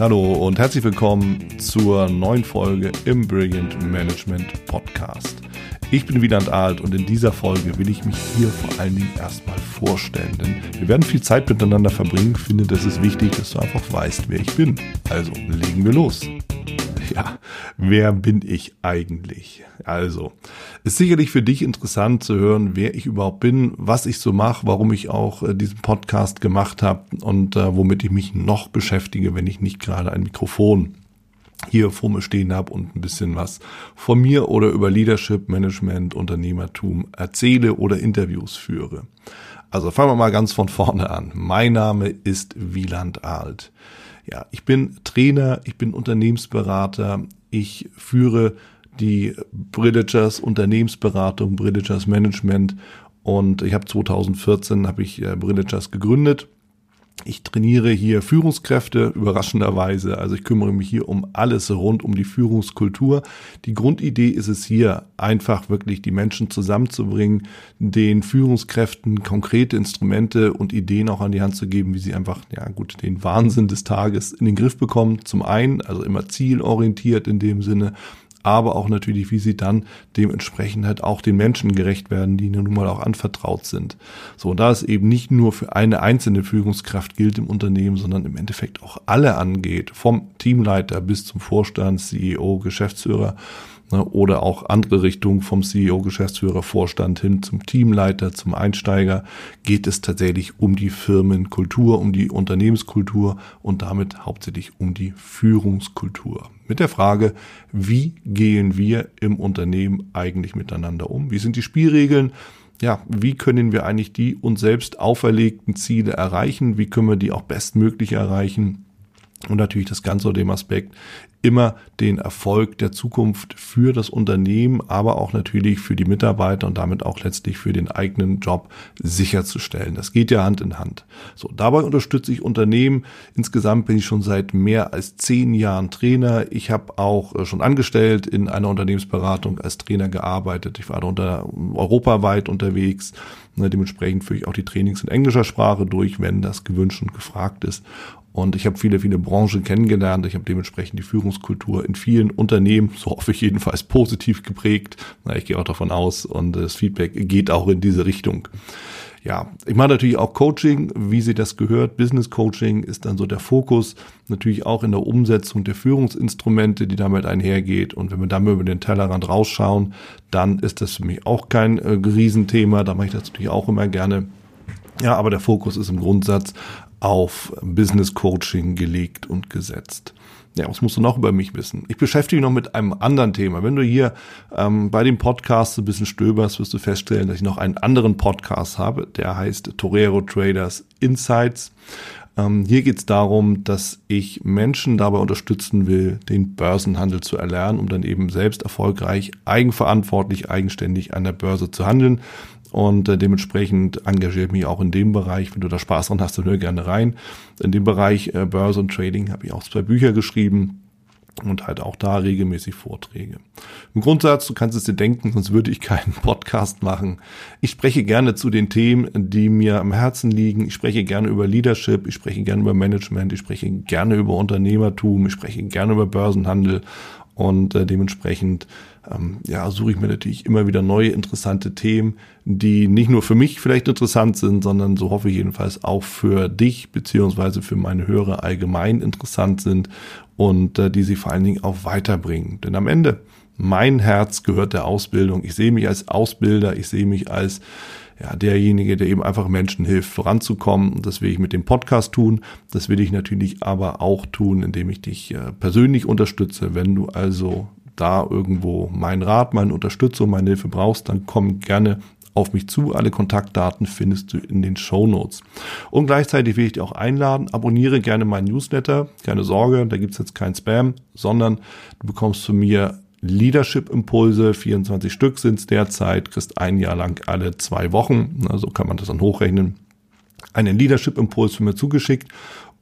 Hallo und herzlich willkommen zur neuen Folge im Brilliant Management Podcast. Ich bin Wieland Alt und in dieser Folge will ich mich hier vor allen Dingen erstmal vorstellen, denn wir werden viel Zeit miteinander verbringen. Ich finde, das ist wichtig, dass du einfach weißt, wer ich bin. Also legen wir los. Ja, wer bin ich eigentlich? Also, ist sicherlich für dich interessant zu hören, wer ich überhaupt bin, was ich so mache, warum ich auch äh, diesen Podcast gemacht habe und äh, womit ich mich noch beschäftige, wenn ich nicht gerade ein Mikrofon hier vor mir stehen habe und ein bisschen was von mir oder über Leadership, Management, Unternehmertum erzähle oder Interviews führe. Also fangen wir mal ganz von vorne an. Mein Name ist Wieland Alt. Ja, ich bin Trainer, ich bin Unternehmensberater, ich führe die Brilligers Unternehmensberatung, Brilligers Management und ich habe 2014 habe ich äh, gegründet ich trainiere hier Führungskräfte, überraschenderweise. Also ich kümmere mich hier um alles rund um die Führungskultur. Die Grundidee ist es hier, einfach wirklich die Menschen zusammenzubringen, den Führungskräften konkrete Instrumente und Ideen auch an die Hand zu geben, wie sie einfach, ja gut, den Wahnsinn des Tages in den Griff bekommen. Zum einen, also immer zielorientiert in dem Sinne aber auch natürlich, wie sie dann dementsprechend halt auch den Menschen gerecht werden, die ihnen nun mal auch anvertraut sind. So, und da es eben nicht nur für eine einzelne Führungskraft gilt im Unternehmen, sondern im Endeffekt auch alle angeht, vom Teamleiter bis zum Vorstand, CEO, Geschäftsführer, ne, oder auch andere Richtungen vom CEO, Geschäftsführer, Vorstand hin zum Teamleiter, zum Einsteiger, geht es tatsächlich um die Firmenkultur, um die Unternehmenskultur und damit hauptsächlich um die Führungskultur. Mit der Frage, wie gehen wir im Unternehmen eigentlich miteinander um? Wie sind die Spielregeln? ja, wie können wir eigentlich die uns selbst auferlegten Ziele erreichen? Wie können wir die auch bestmöglich erreichen? Und natürlich das Ganze unter dem Aspekt, immer den Erfolg der Zukunft für das Unternehmen, aber auch natürlich für die Mitarbeiter und damit auch letztlich für den eigenen Job sicherzustellen. Das geht ja Hand in Hand. So, dabei unterstütze ich Unternehmen. Insgesamt bin ich schon seit mehr als zehn Jahren Trainer. Ich habe auch äh, schon angestellt in einer Unternehmensberatung als Trainer gearbeitet. Ich war darunter europaweit unterwegs. Ne, dementsprechend führe ich auch die Trainings in englischer Sprache durch, wenn das gewünscht und gefragt ist. Und ich habe viele, viele Branchen kennengelernt. Ich habe dementsprechend die Führungskultur in vielen Unternehmen, so hoffe ich jedenfalls, positiv geprägt. Ich gehe auch davon aus und das Feedback geht auch in diese Richtung. Ja, ich mache natürlich auch Coaching, wie sie das gehört. Business Coaching ist dann so der Fokus. Natürlich auch in der Umsetzung der Führungsinstrumente, die damit einhergeht. Und wenn wir dann über den Tellerrand rausschauen, dann ist das für mich auch kein äh, Riesenthema. Da mache ich das natürlich auch immer gerne. Ja, aber der Fokus ist im Grundsatz auf Business Coaching gelegt und gesetzt. Ja, was musst du noch über mich wissen? Ich beschäftige mich noch mit einem anderen Thema. Wenn du hier ähm, bei dem Podcast ein bisschen stöberst, wirst du feststellen, dass ich noch einen anderen Podcast habe, der heißt Torero Traders Insights. Ähm, hier geht es darum, dass ich Menschen dabei unterstützen will, den Börsenhandel zu erlernen, um dann eben selbst erfolgreich, eigenverantwortlich, eigenständig an der Börse zu handeln und äh, dementsprechend engagiere ich mich auch in dem Bereich. Wenn du da Spaß dran hast, dann hör gerne rein. In dem Bereich äh, Börse und Trading habe ich auch zwei Bücher geschrieben und halt auch da regelmäßig Vorträge. Im Grundsatz, du kannst es dir denken, sonst würde ich keinen Podcast machen. Ich spreche gerne zu den Themen, die mir am Herzen liegen. Ich spreche gerne über Leadership, ich spreche gerne über Management, ich spreche gerne über Unternehmertum, ich spreche gerne über Börsenhandel und äh, dementsprechend ähm, ja, suche ich mir natürlich immer wieder neue interessante Themen, die nicht nur für mich vielleicht interessant sind, sondern so hoffe ich jedenfalls auch für dich beziehungsweise für meine Hörer allgemein interessant sind und äh, die sie vor allen Dingen auch weiterbringen. Denn am Ende, mein Herz gehört der Ausbildung. Ich sehe mich als Ausbilder, ich sehe mich als ja, derjenige, der eben einfach Menschen hilft, voranzukommen. Und das will ich mit dem Podcast tun. Das will ich natürlich aber auch tun, indem ich dich äh, persönlich unterstütze. Wenn du also da irgendwo meinen Rat, meine Unterstützung, meine Hilfe brauchst, dann komm gerne auf mich zu. Alle Kontaktdaten findest du in den Show Notes. Und gleichzeitig will ich dich auch einladen, abonniere gerne meinen Newsletter. Keine Sorge, da gibt's jetzt kein Spam, sondern du bekommst von mir Leadership-Impulse, 24 Stück sind es derzeit, kriegst ein Jahr lang alle zwei Wochen, also kann man das dann hochrechnen, einen Leadership-Impuls für mir zugeschickt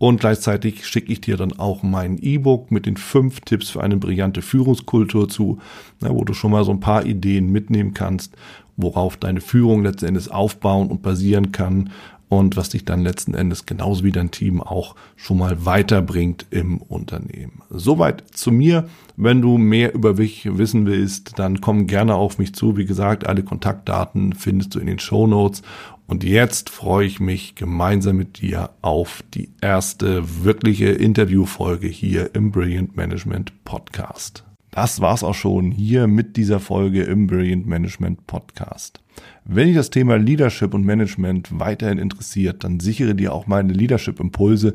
und gleichzeitig schicke ich dir dann auch mein E-Book mit den fünf Tipps für eine brillante Führungskultur zu, wo du schon mal so ein paar Ideen mitnehmen kannst, worauf deine Führung letztendlich aufbauen und basieren kann und was dich dann letzten Endes genauso wie dein Team auch schon mal weiterbringt im Unternehmen. Soweit zu mir. Wenn du mehr über mich wissen willst, dann komm gerne auf mich zu. Wie gesagt, alle Kontaktdaten findest du in den Show Notes. Und jetzt freue ich mich gemeinsam mit dir auf die erste wirkliche Interviewfolge hier im Brilliant Management Podcast. Das war's auch schon hier mit dieser Folge im Brilliant Management Podcast. Wenn dich das Thema Leadership und Management weiterhin interessiert, dann sichere dir auch meine Leadership Impulse